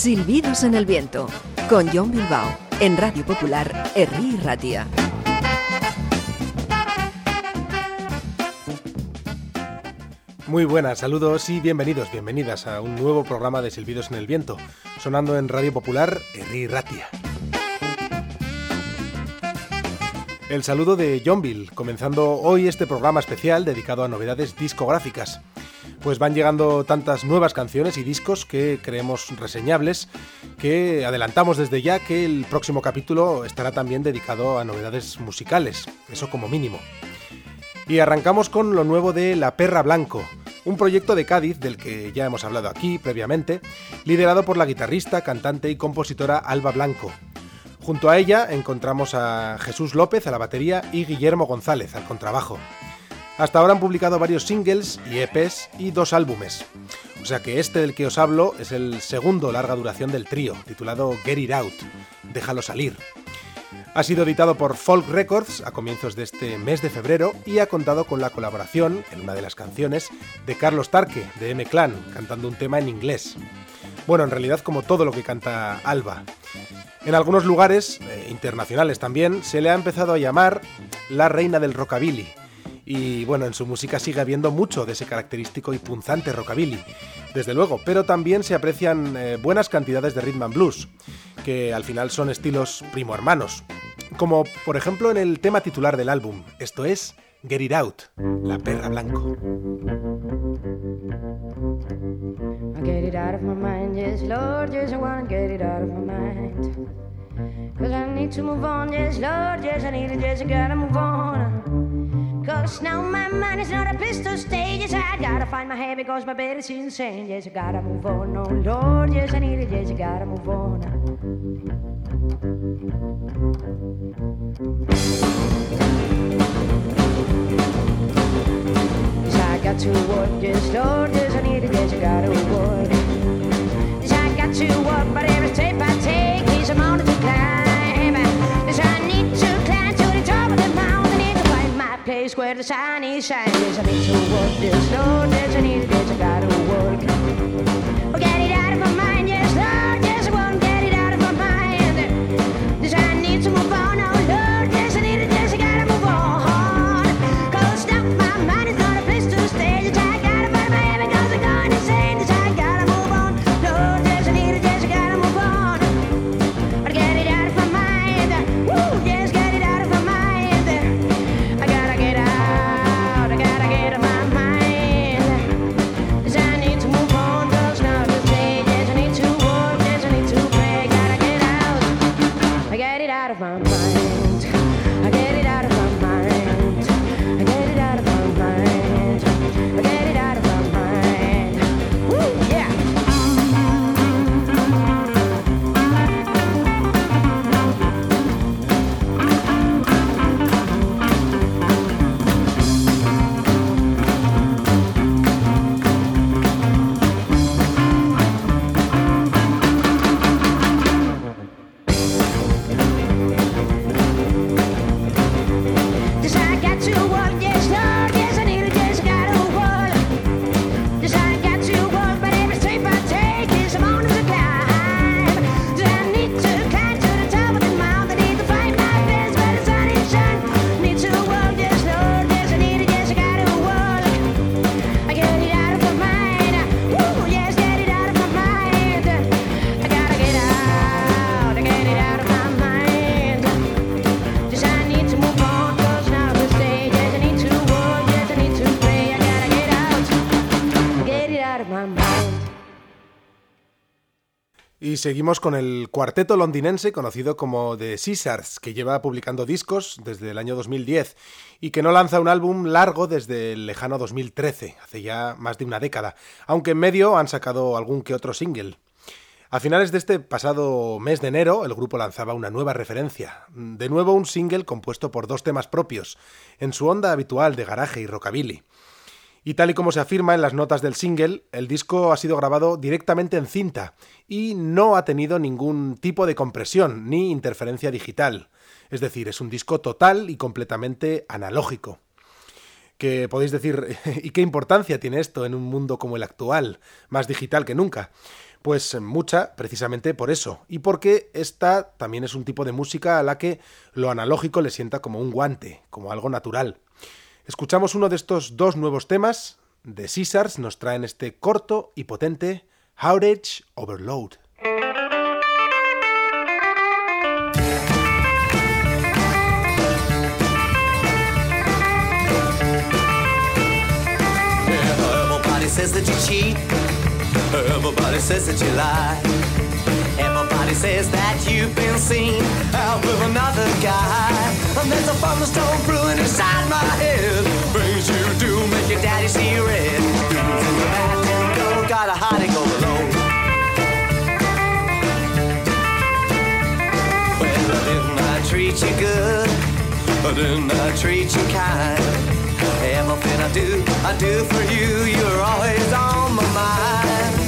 Silbidos en el viento, con John Bilbao, en Radio Popular, Herri Ratia. Muy buenas, saludos y bienvenidos, bienvenidas a un nuevo programa de Silbidos en el Viento, sonando en Radio Popular, Herri Ratia. El saludo de John Bill, comenzando hoy este programa especial dedicado a novedades discográficas pues van llegando tantas nuevas canciones y discos que creemos reseñables que adelantamos desde ya que el próximo capítulo estará también dedicado a novedades musicales, eso como mínimo. Y arrancamos con lo nuevo de La Perra Blanco, un proyecto de Cádiz del que ya hemos hablado aquí previamente, liderado por la guitarrista, cantante y compositora Alba Blanco. Junto a ella encontramos a Jesús López a la batería y Guillermo González al contrabajo. Hasta ahora han publicado varios singles y EPs y dos álbumes. O sea que este del que os hablo es el segundo larga duración del trío, titulado Get It Out, Déjalo salir. Ha sido editado por Folk Records a comienzos de este mes de febrero y ha contado con la colaboración, en una de las canciones, de Carlos Tarque, de M-Clan, cantando un tema en inglés. Bueno, en realidad como todo lo que canta Alba. En algunos lugares, eh, internacionales también, se le ha empezado a llamar la reina del rockabilly, y bueno, en su música sigue habiendo mucho de ese característico y punzante rockabilly, desde luego, pero también se aprecian eh, buenas cantidades de rhythm and blues, que al final son estilos primo hermanos, como por ejemplo en el tema titular del álbum, esto es Get It Out, La Perra Blanco. Cause now my mind is not a pistol stage. Yes, I gotta find my head because my bed is insane. Yes, I gotta move on. Oh Lord, yes, I need it. Yes, I gotta move on. Yes, I got to work. Yes, Lord, yes, I need it. Yes, I gotta work. Yes, I got to work, but every step I take is a mountain to climb. Place where the sun is shining. There's a need to work, there's no, there's a need, there's a gotta work. Oh, get it out of my mind, yes, yes, I won't get it out of my mind. There's I need to move on, oh Lord, Y seguimos con el cuarteto londinense conocido como The Caesars, que lleva publicando discos desde el año 2010 y que no lanza un álbum largo desde el lejano 2013, hace ya más de una década, aunque en medio han sacado algún que otro single. A finales de este pasado mes de enero, el grupo lanzaba una nueva referencia, de nuevo un single compuesto por dos temas propios, en su onda habitual de garaje y rockabilly. Y tal y como se afirma en las notas del single, el disco ha sido grabado directamente en cinta y no ha tenido ningún tipo de compresión ni interferencia digital. Es decir, es un disco total y completamente analógico. Que podéis decir, ¿y qué importancia tiene esto en un mundo como el actual, más digital que nunca? Pues mucha, precisamente por eso, y porque esta también es un tipo de música a la que lo analógico le sienta como un guante, como algo natural. Escuchamos uno de estos dos nuevos temas de Caesars, nos traen este corto y potente Outage Overload. Says that you've been seen out with another guy. And there's a thunderstorm brewing inside my head. Things you do make your daddy see red. Go, got a heartache all alone. Well, didn't I treat you good? Didn't I treat you kind? Everything I do, I do for you. You're always on my mind.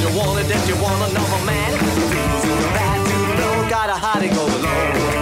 You wanted that you want another man. The bad you know,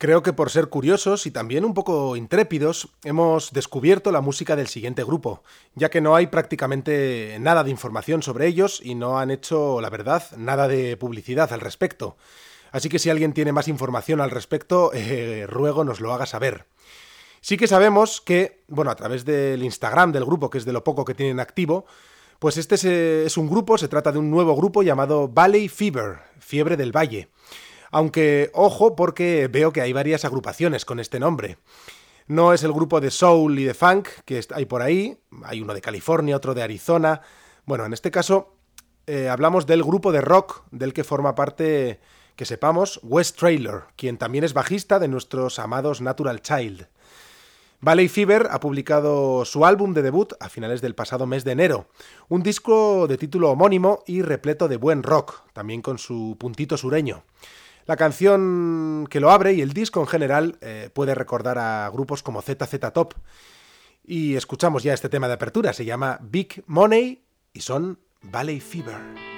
Creo que por ser curiosos y también un poco intrépidos, hemos descubierto la música del siguiente grupo, ya que no hay prácticamente nada de información sobre ellos y no han hecho, la verdad, nada de publicidad al respecto. Así que si alguien tiene más información al respecto, eh, ruego nos lo haga saber. Sí que sabemos que, bueno, a través del Instagram del grupo, que es de lo poco que tienen activo, pues este es un grupo, se trata de un nuevo grupo llamado Valley Fever, Fiebre del Valle. Aunque, ojo, porque veo que hay varias agrupaciones con este nombre. No es el grupo de soul y de funk que hay por ahí, hay uno de California, otro de Arizona. Bueno, en este caso eh, hablamos del grupo de rock del que forma parte, que sepamos, Wes Trailer, quien también es bajista de nuestros amados Natural Child. Valley Fever ha publicado su álbum de debut a finales del pasado mes de enero, un disco de título homónimo y repleto de buen rock, también con su puntito sureño. La canción que lo abre y el disco en general eh, puede recordar a grupos como ZZ Top. Y escuchamos ya este tema de apertura, se llama Big Money y son Valley Fever.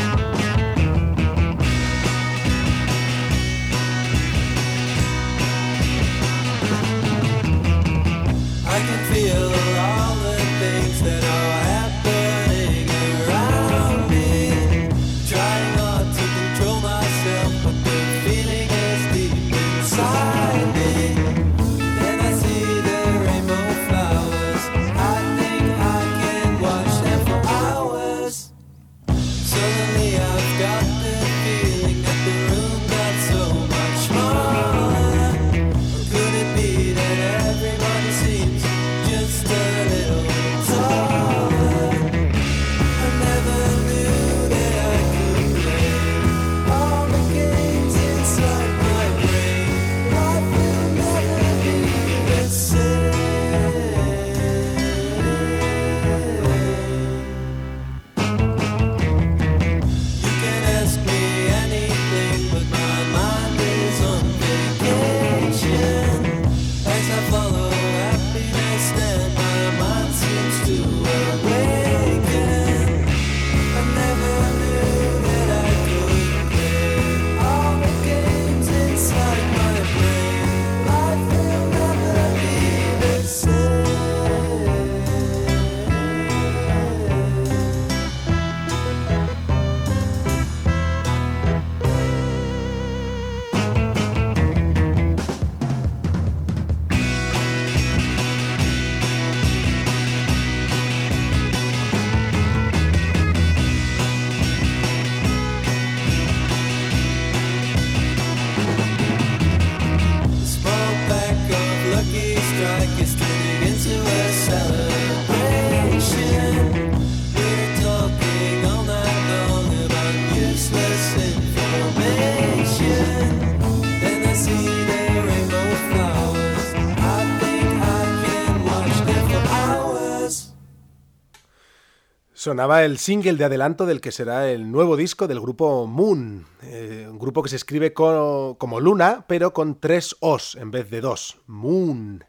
Sonaba el single de adelanto del que será el nuevo disco del grupo Moon, eh, un grupo que se escribe como Luna, pero con tres Os en vez de dos. Moon.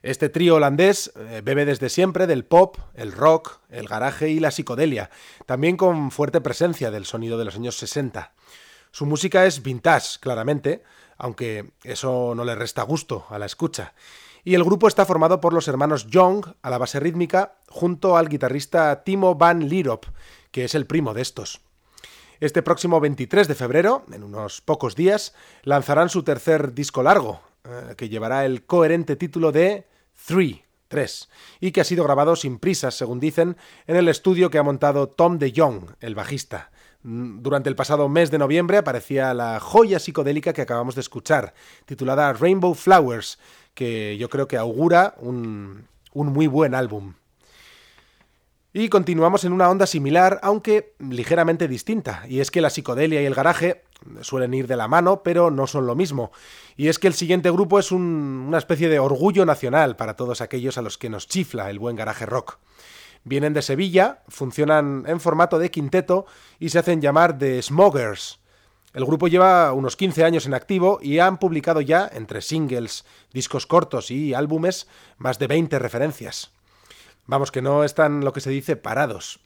Este trío holandés eh, bebe desde siempre del pop, el rock, el garaje y la psicodelia, también con fuerte presencia del sonido de los años 60. Su música es vintage, claramente, aunque eso no le resta gusto a la escucha y el grupo está formado por los hermanos Young a la base rítmica junto al guitarrista Timo Van Lierop, que es el primo de estos. Este próximo 23 de febrero, en unos pocos días, lanzarán su tercer disco largo, eh, que llevará el coherente título de Three, 3, y que ha sido grabado sin prisas, según dicen, en el estudio que ha montado Tom de Jong, el bajista. Mm, durante el pasado mes de noviembre aparecía la joya psicodélica que acabamos de escuchar, titulada Rainbow Flowers, que yo creo que augura un, muy buen álbum. Y continuamos en una onda similar, aunque ligeramente distinta, y es que la psicodelia y el garaje suelen ir de la mano, pero no son lo mismo. Y es que el siguiente grupo es una especie de orgullo nacional para todos aquellos a los que nos chifla el buen garaje rock. Vienen de Sevilla, funcionan en formato de quinteto y se hacen llamar The Smokers. El grupo lleva unos 15 años en activo y han publicado ya, entre singles, discos cortos y álbumes, más de 20 referencias. Vamos, que no están lo que se dice parados.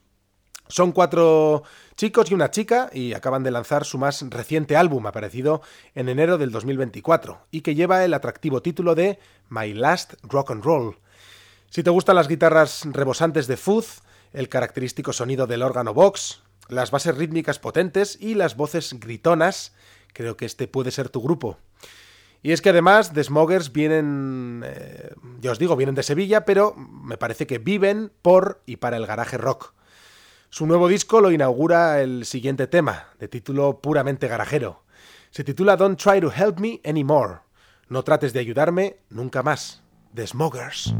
Son cuatro chicos y una chica y acaban de lanzar su más reciente álbum, aparecido en enero del 2024, y que lleva el atractivo título de My Last Rock and Roll. Si te gustan las guitarras rebosantes de Fuzz, el característico sonido del órgano box, las bases rítmicas potentes y las voces gritonas, creo que este puede ser tu grupo. Y es que además The Smokers vienen, eh, ya os digo, vienen de Sevilla, pero me parece que viven por y para el garaje rock. Su nuevo disco lo inaugura el siguiente tema, de título puramente garajero. Se titula Don't Try to Help Me Anymore. No trates de ayudarme nunca más. The Smokers.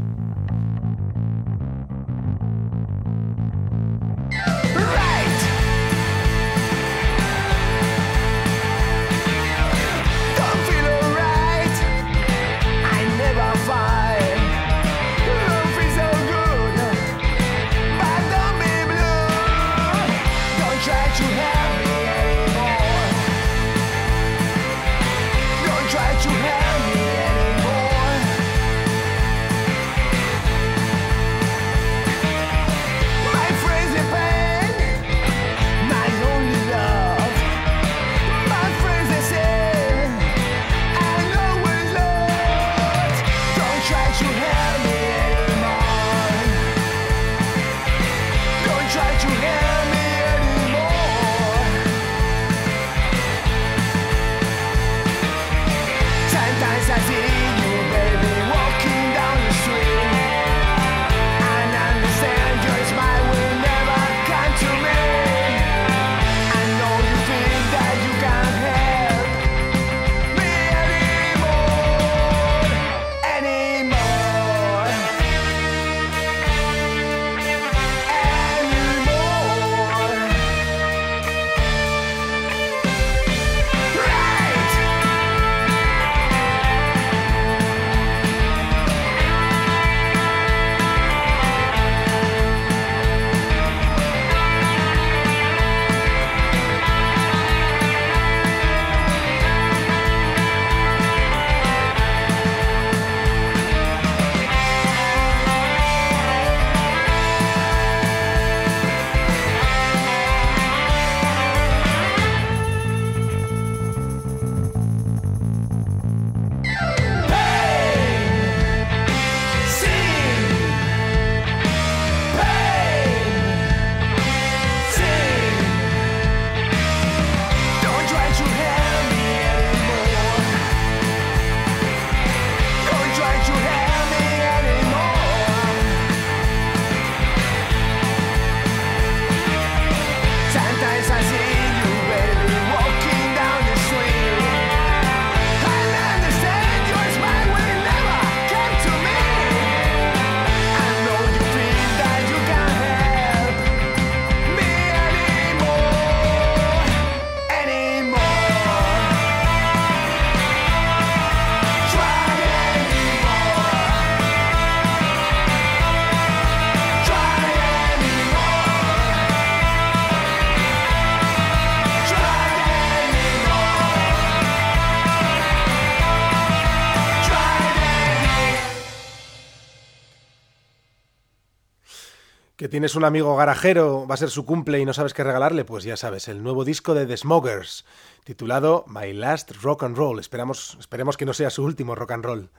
Tienes un amigo garajero, va a ser su cumple y no sabes qué regalarle, pues ya sabes, el nuevo disco de The Smokers, titulado My Last Rock and Roll. Esperamos, esperemos que no sea su último rock and roll.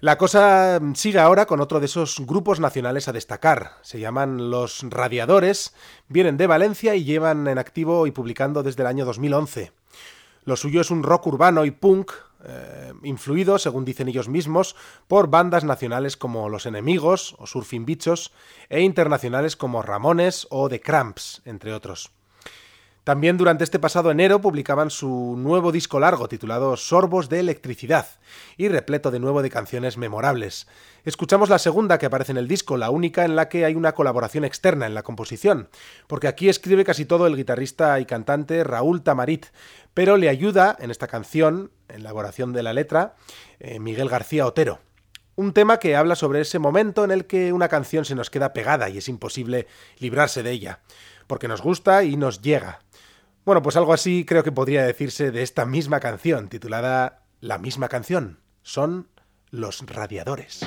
La cosa sigue ahora con otro de esos grupos nacionales a destacar. Se llaman Los Radiadores, vienen de Valencia y llevan en activo y publicando desde el año 2011. Lo suyo es un rock urbano y punk eh, influido, según dicen ellos mismos, por bandas nacionales como Los Enemigos o Surfing Bichos e internacionales como Ramones o The Cramps, entre otros. También durante este pasado enero publicaban su nuevo disco largo titulado Sorbos de Electricidad y repleto de nuevo de canciones memorables. Escuchamos la segunda que aparece en el disco, la única en la que hay una colaboración externa en la composición, porque aquí escribe casi todo el guitarrista y cantante Raúl Tamarit, pero le ayuda en esta canción, en la elaboración de la letra, eh, Miguel García Otero. Un tema que habla sobre ese momento en el que una canción se nos queda pegada y es imposible librarse de ella, porque nos gusta y nos llega. Bueno, pues algo así creo que podría decirse de esta misma canción, titulada La misma canción. Son los radiadores.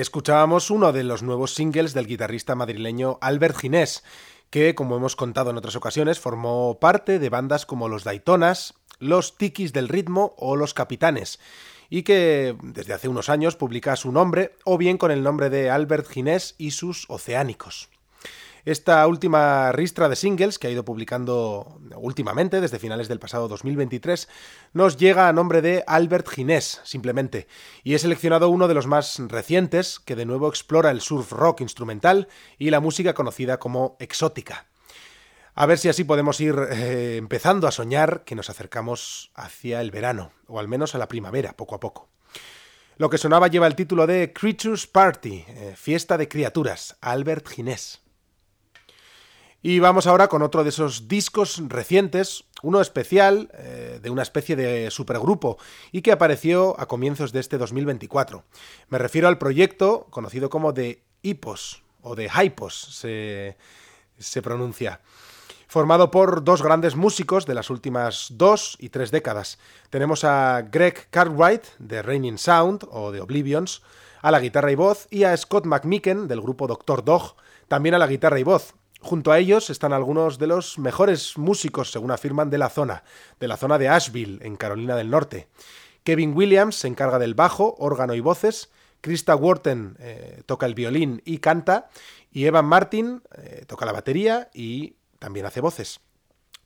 Escuchábamos uno de los nuevos singles del guitarrista madrileño Albert Ginés, que, como hemos contado en otras ocasiones, formó parte de bandas como los Daytonas, los Tikis del Ritmo o los Capitanes, y que desde hace unos años publica su nombre o bien con el nombre de Albert Ginés y sus Oceánicos. Esta última ristra de singles que ha ido publicando últimamente, desde finales del pasado 2023, nos llega a nombre de Albert Ginés, simplemente, y he seleccionado uno de los más recientes, que de nuevo explora el surf rock instrumental y la música conocida como exótica. A ver si así podemos ir eh, empezando a soñar que nos acercamos hacia el verano, o al menos a la primavera, poco a poco. Lo que sonaba lleva el título de Creatures Party, eh, Fiesta de Criaturas, Albert Ginés. Y vamos ahora con otro de esos discos recientes, uno especial eh, de una especie de supergrupo y que apareció a comienzos de este 2024. Me refiero al proyecto conocido como de Hipos o de Hypos se, pronuncia formado por dos grandes músicos de las últimas dos y tres décadas. Tenemos a Greg Cartwright de Raining Sound o de Oblivions, a la guitarra y voz, y a Scott McMicken del grupo Doctor Dog, también a la guitarra y voz, Junto a ellos están algunos de los mejores músicos, según afirman, de la zona, de la zona de Asheville, en Carolina del Norte. Kevin Williams se encarga del bajo, órgano y voces, Krista Wharton eh, toca el violín y canta, y Evan Martin eh, toca la batería y también hace voces.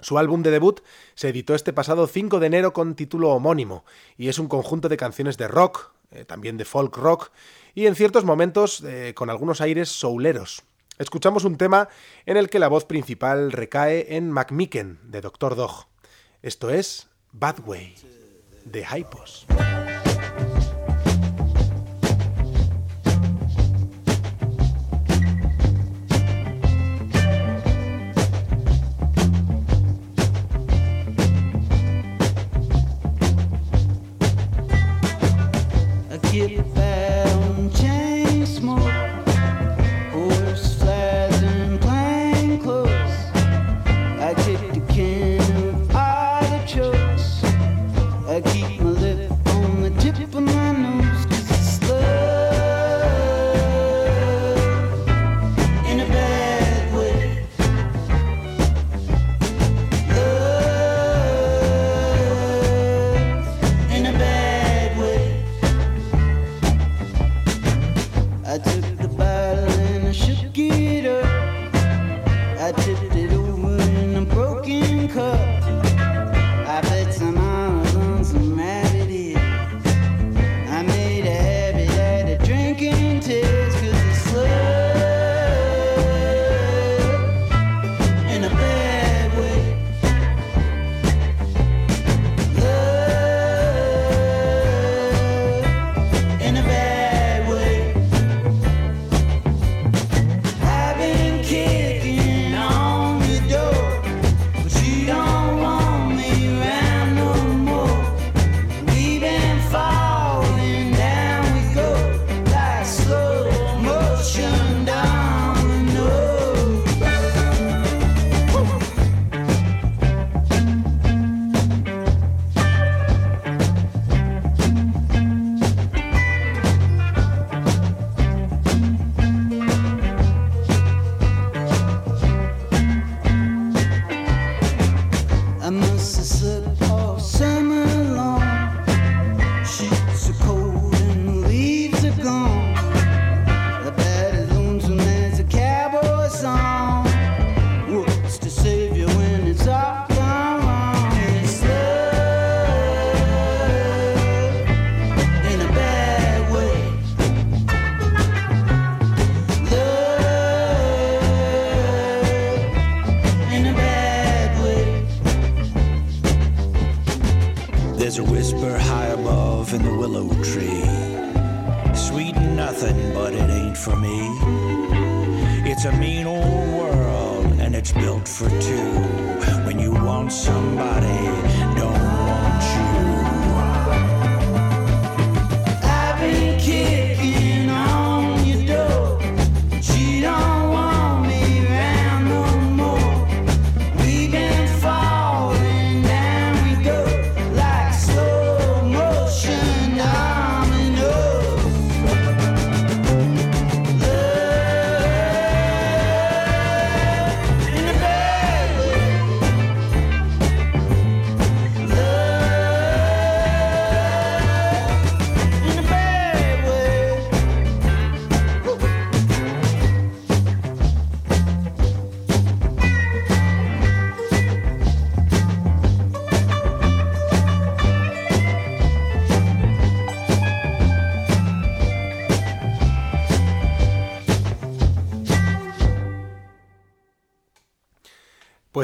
Su álbum de debut se editó este pasado 5 de enero con título homónimo, y es un conjunto de canciones de rock, eh, también de folk rock, y en ciertos momentos con algunos aires souleros. Escuchamos un tema en el que la voz principal recae en McMicken de Doctor Dog. Esto es Bad Way de Hypos.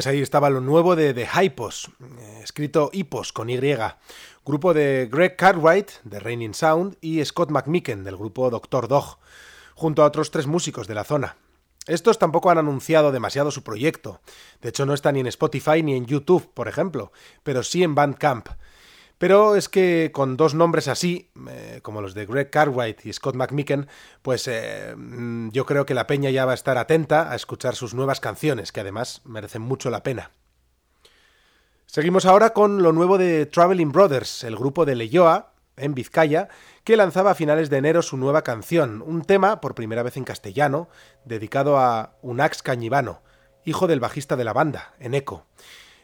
Pues ahí estaba lo nuevo de The Hypos, eh, escrito Hipos con Y, grupo de Greg Cartwright de Raining Sound y Scott McMicken del grupo Doctor Dog, junto a otros tres músicos de la zona. Estos tampoco han anunciado demasiado su proyecto, de hecho no está ni en Spotify ni en YouTube, por ejemplo, pero sí en Bandcamp. Pero es que con dos nombres así, eh, como los de Greg Cartwright y Scott McMicken, pues eh, mm, yo creo que la peña ya va a estar atenta a escuchar sus nuevas canciones, que además merecen mucho la pena. Seguimos ahora con lo nuevo de Traveling Brothers, el grupo de Leyoa, en Vizcaya, que lanzaba a finales de enero su nueva canción, un tema, por primera vez en castellano, dedicado a Unax Cañivano, hijo del bajista de la banda, Eneco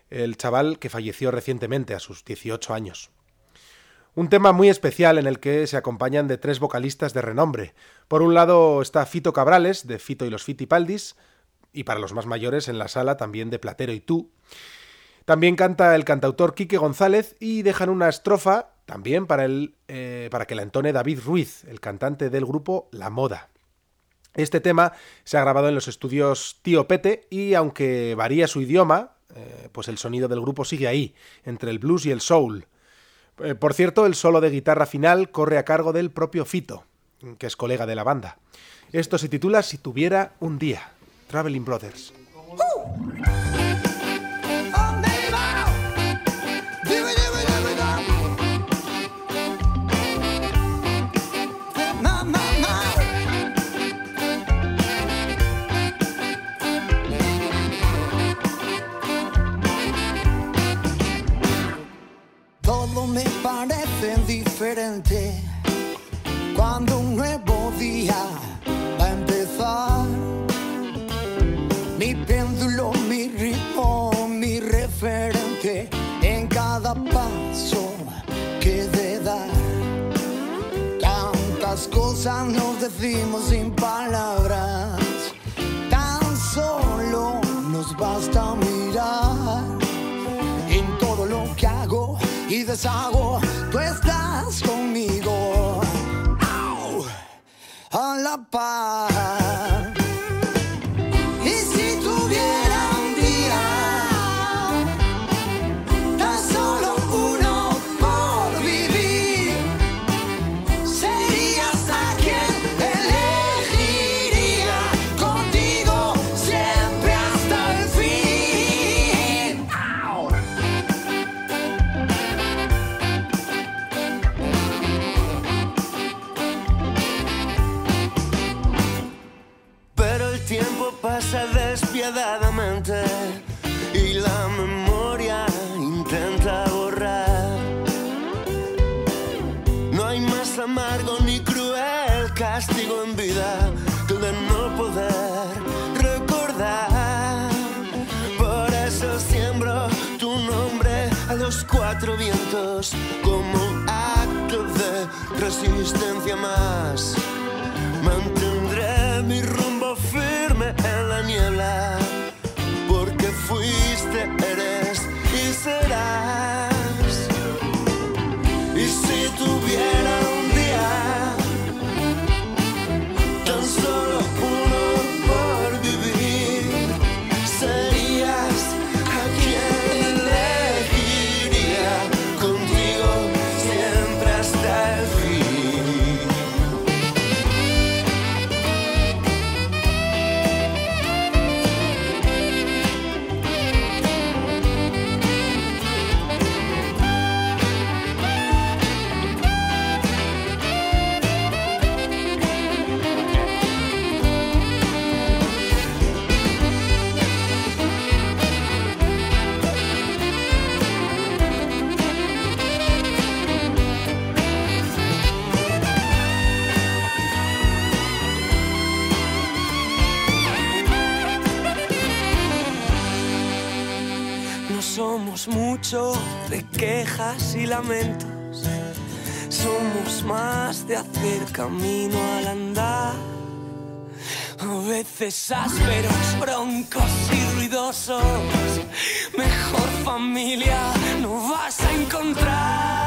el chaval que falleció recientemente a sus 18 años. Un tema muy especial en el que se acompañan de tres vocalistas de renombre. Por un lado está Fito Cabrales, de Fito y los Fitipaldis, y para los más mayores en la sala también de Platero y tú. También canta el cantautor Quique González y dejan una estrofa también para, el, eh, para que la entone David Ruiz, el cantante del grupo La Moda. Este tema se ha grabado en los estudios Tío Pete y aunque varía su idioma, eh, pues el sonido del grupo sigue ahí, entre el blues y el soul. Eh, por cierto, el solo de guitarra final corre a cargo del propio Fito, que es colega de la banda. Esto se titula Si tuviera un día, Traveling Brothers. cuando resistencia más. Mantendré de quejas y lamentos. Somos más de hacer camino al andar. A veces ásperos, broncos y ruidosos. Mejor familia no vas a encontrar.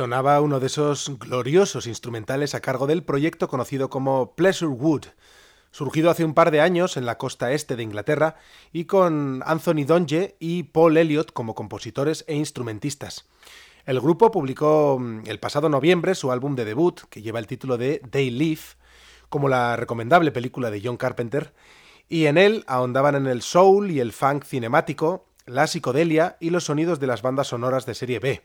Sonaba uno de esos gloriosos instrumentales a cargo del proyecto conocido como Pleasure Wood, surgido hace un par de años en la costa este de Inglaterra y con Anthony Donge y Paul Elliott como compositores e instrumentistas. El grupo publicó mm, el pasado noviembre su álbum de debut, que lleva el título de They Live, como la recomendable película de John Carpenter, y en él ahondaban en el soul y el funk cinemático, la psicodelia y los sonidos de las bandas sonoras de serie B.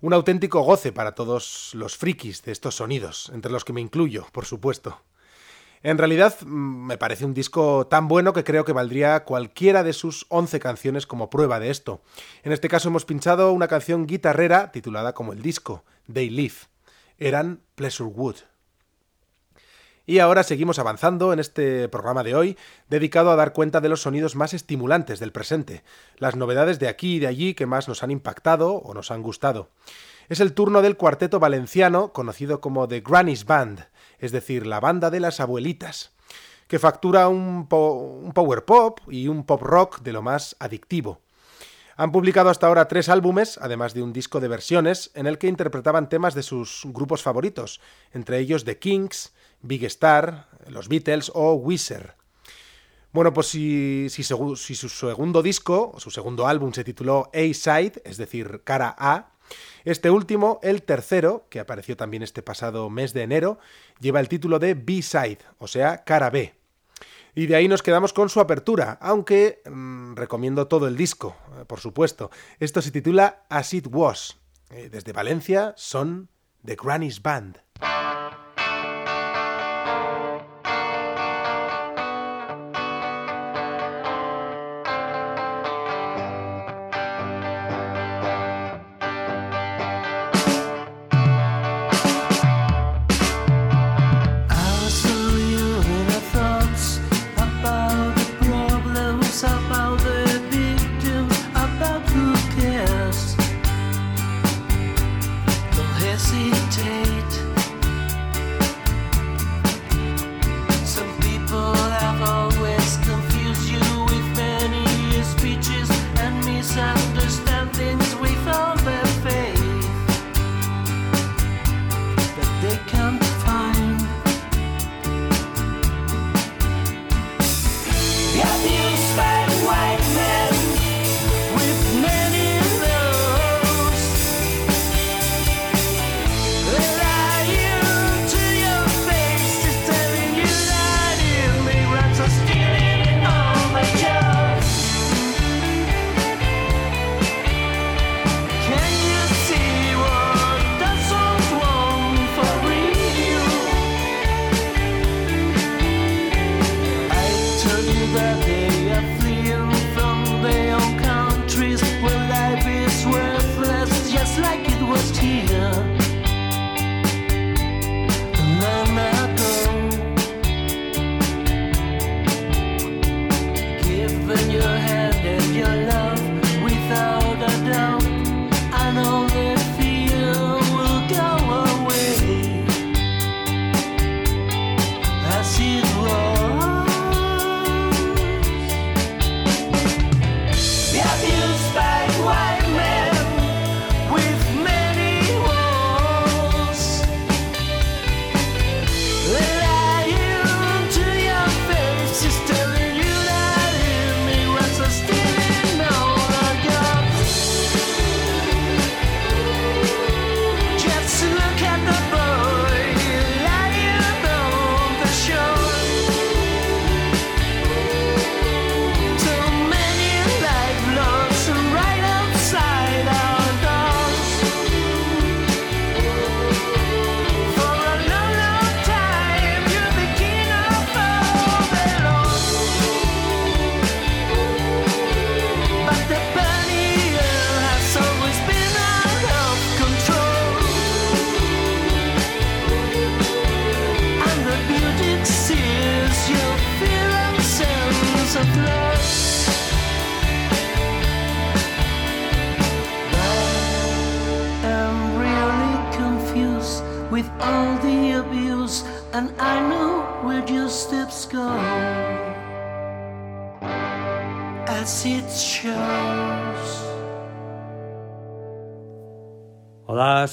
Un auténtico goce para todos los frikis de estos sonidos, entre los que me incluyo, por supuesto. En realidad mm, me parece un disco tan bueno que creo que valdría cualquiera de sus 11 canciones como prueba de esto. En este caso hemos pinchado una canción guitarrera titulada como el disco, They Live. Eran Pleasure Wood. Y ahora seguimos avanzando en este programa de hoy, dedicado a dar cuenta de los sonidos más estimulantes del presente, las novedades de aquí y de allí que más nos han impactado o nos han gustado. Es el turno del cuarteto valenciano, conocido como The Granny's Band, es decir, la banda de las abuelitas, que factura un, power pop y un pop rock de lo más adictivo. Han publicado hasta ahora tres álbumes, además de un disco de versiones, en el que interpretaban temas de sus grupos favoritos, entre ellos The Kings, Big Star, los Beatles o Wizard. Bueno, pues si, su segundo disco, su segundo álbum se tituló A-Side, es decir, cara A, este último, el tercero, que apareció también este pasado mes de enero, lleva el título de B-Side, o sea, cara B. Y de ahí nos quedamos con su apertura, aunque mmm, recomiendo todo el disco, eh, por supuesto. Esto se titula As It Was. Eh, desde Valencia son The Granny's Band.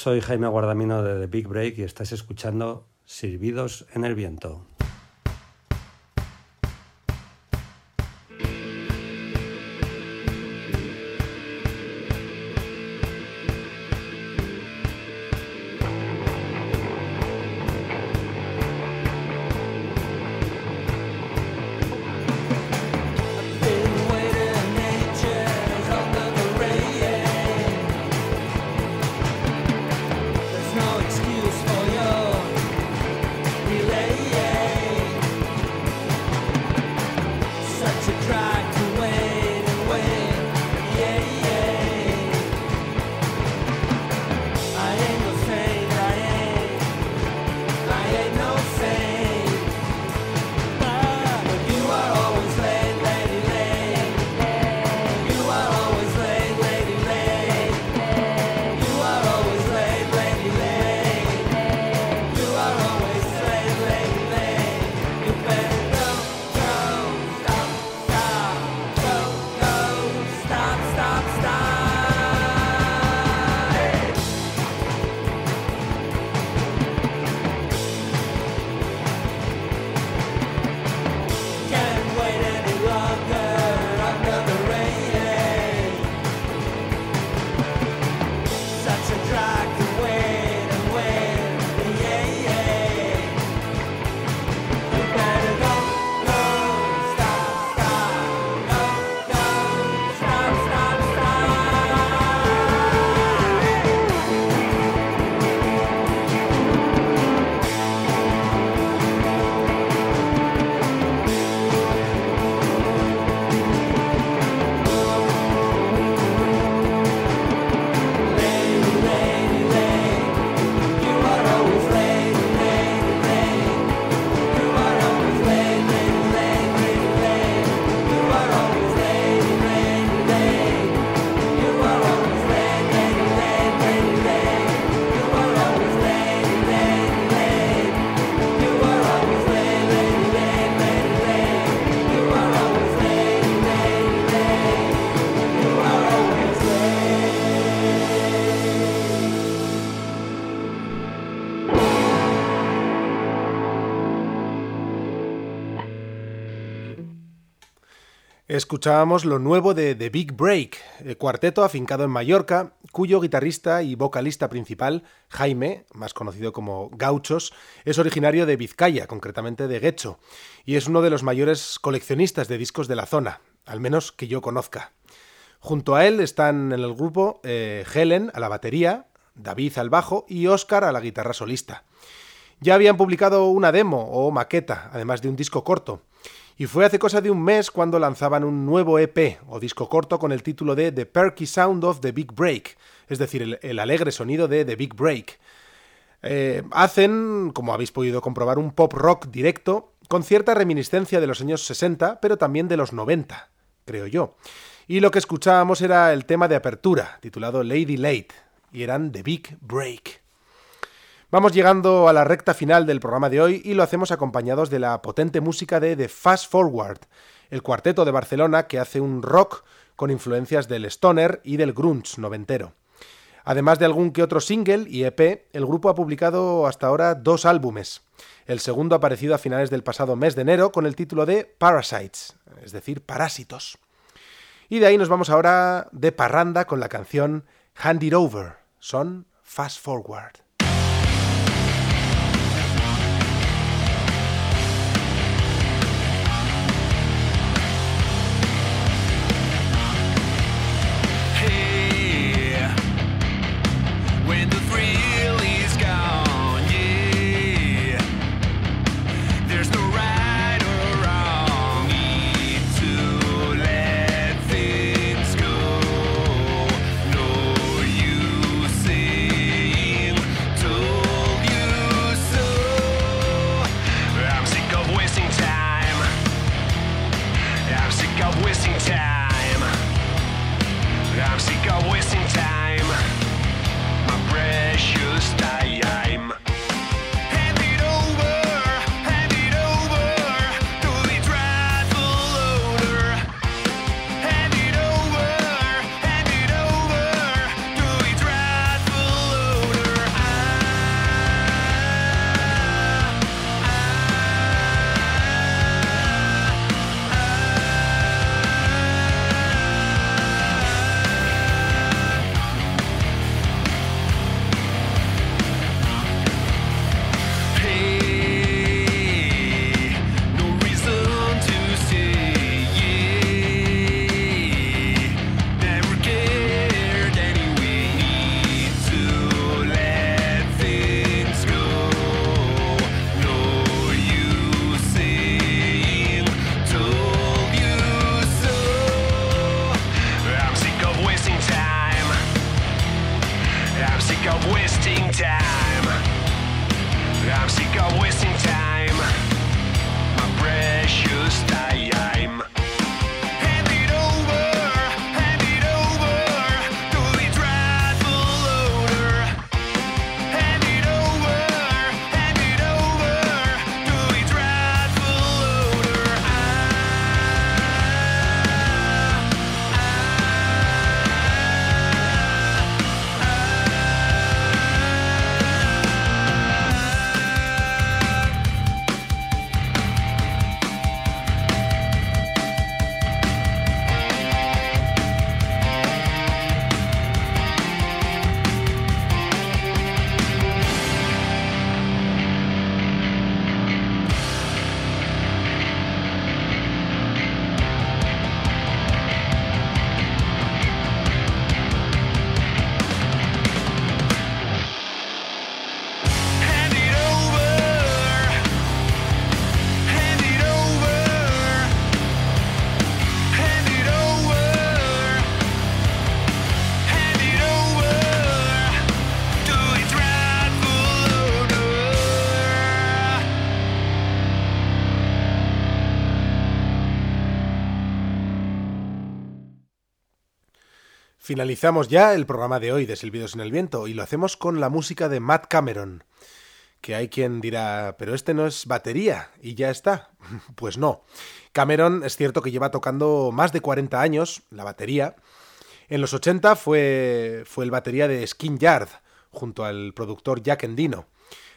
Soy Jaime Guardamino de The Big Break y estás escuchando Sirvidos en el Viento. Escuchábamos lo nuevo de The Big Break, eh, cuarteto afincado en Mallorca, cuyo guitarrista y vocalista principal, Jaime, más conocido como Gauchos, es originario de Vizcaya, concretamente de Guecho, y es uno de los mayores coleccionistas de discos de la zona, al menos que yo conozca. Junto a él están en el grupo eh, Helen a la batería, David al bajo y Oscar a la guitarra solista. Ya habían publicado una demo o maqueta, además de un disco corto, y fue hace cosa de un mes cuando lanzaban un nuevo EP o disco corto con el título de The Perky Sound of the Big Break, es decir, el, alegre sonido de The Big Break. Eh, hacen, como habéis podido comprobar, un pop rock directo con cierta reminiscencia de los años 60, pero también de los 90, creo yo. Y lo que escuchábamos era el tema de apertura, titulado Lady Late, y eran The Big Break. Vamos llegando a la recta final del programa de hoy y lo hacemos acompañados de la potente música de The Fast Forward, el cuarteto de Barcelona que hace un rock con influencias del stoner y del grunge noventero. Además de algún que otro single y EP, el grupo ha publicado hasta ahora dos álbumes. El segundo ha aparecido a finales del pasado mes de enero con el título de Parasites, es decir, parásitos. Y de ahí nos vamos ahora de parranda con la canción Hand It Over. Son Fast Forward. Finalizamos ya el programa de hoy de Silbidos en el Viento y lo hacemos con la música de Matt Cameron. Que hay quien dirá, pero este no es batería y ya está. Pues no. Cameron es cierto que lleva tocando más de 40 años la batería. En los 80 fue, fue el batería de Skin Yard, junto al productor Jack Endino.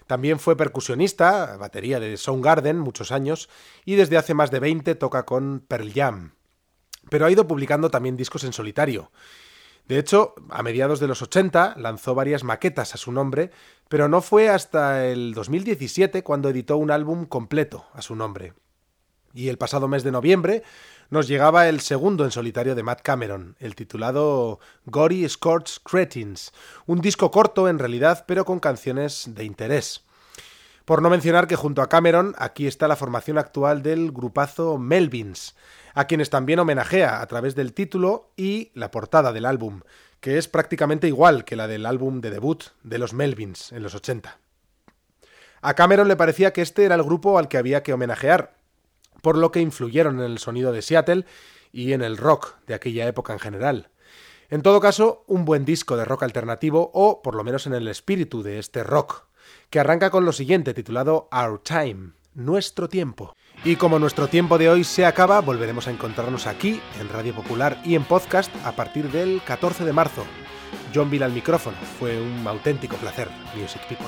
También fue percusionista, batería de Soundgarden, muchos años, y desde hace más de 20 toca con Pearl Jam. pero ha ido publicando también discos en solitario. De hecho, a mediados de los 80 lanzó varias maquetas a su nombre, pero no fue hasta el 2017 cuando editó un álbum completo a su nombre. Y el pasado mes de noviembre nos llegaba el segundo en solitario de Matt Cameron, el titulado Gory Scorch Cretins, un disco corto en realidad, pero con canciones de interés. Por no mencionar que junto a Cameron aquí está la formación actual del grupazo Melvins, a quienes también homenajea a través del título y la portada del álbum, que es prácticamente igual que la del álbum de debut de los Melvins en los 80. A Cameron le parecía que este era el grupo al que había que homenajear, por lo que influyeron en el sonido de Seattle y en el rock de aquella época en general. En todo caso, un buen disco de rock alternativo o por lo menos en el espíritu de este rock, que arranca con lo siguiente titulado Our Time, Nuestro Tiempo. Y como nuestro tiempo de hoy se acaba, volveremos a encontrarnos aquí, en Radio Popular y en podcast, a partir del 14 de marzo. John Bill al micrófono. Fue un auténtico placer, Music People.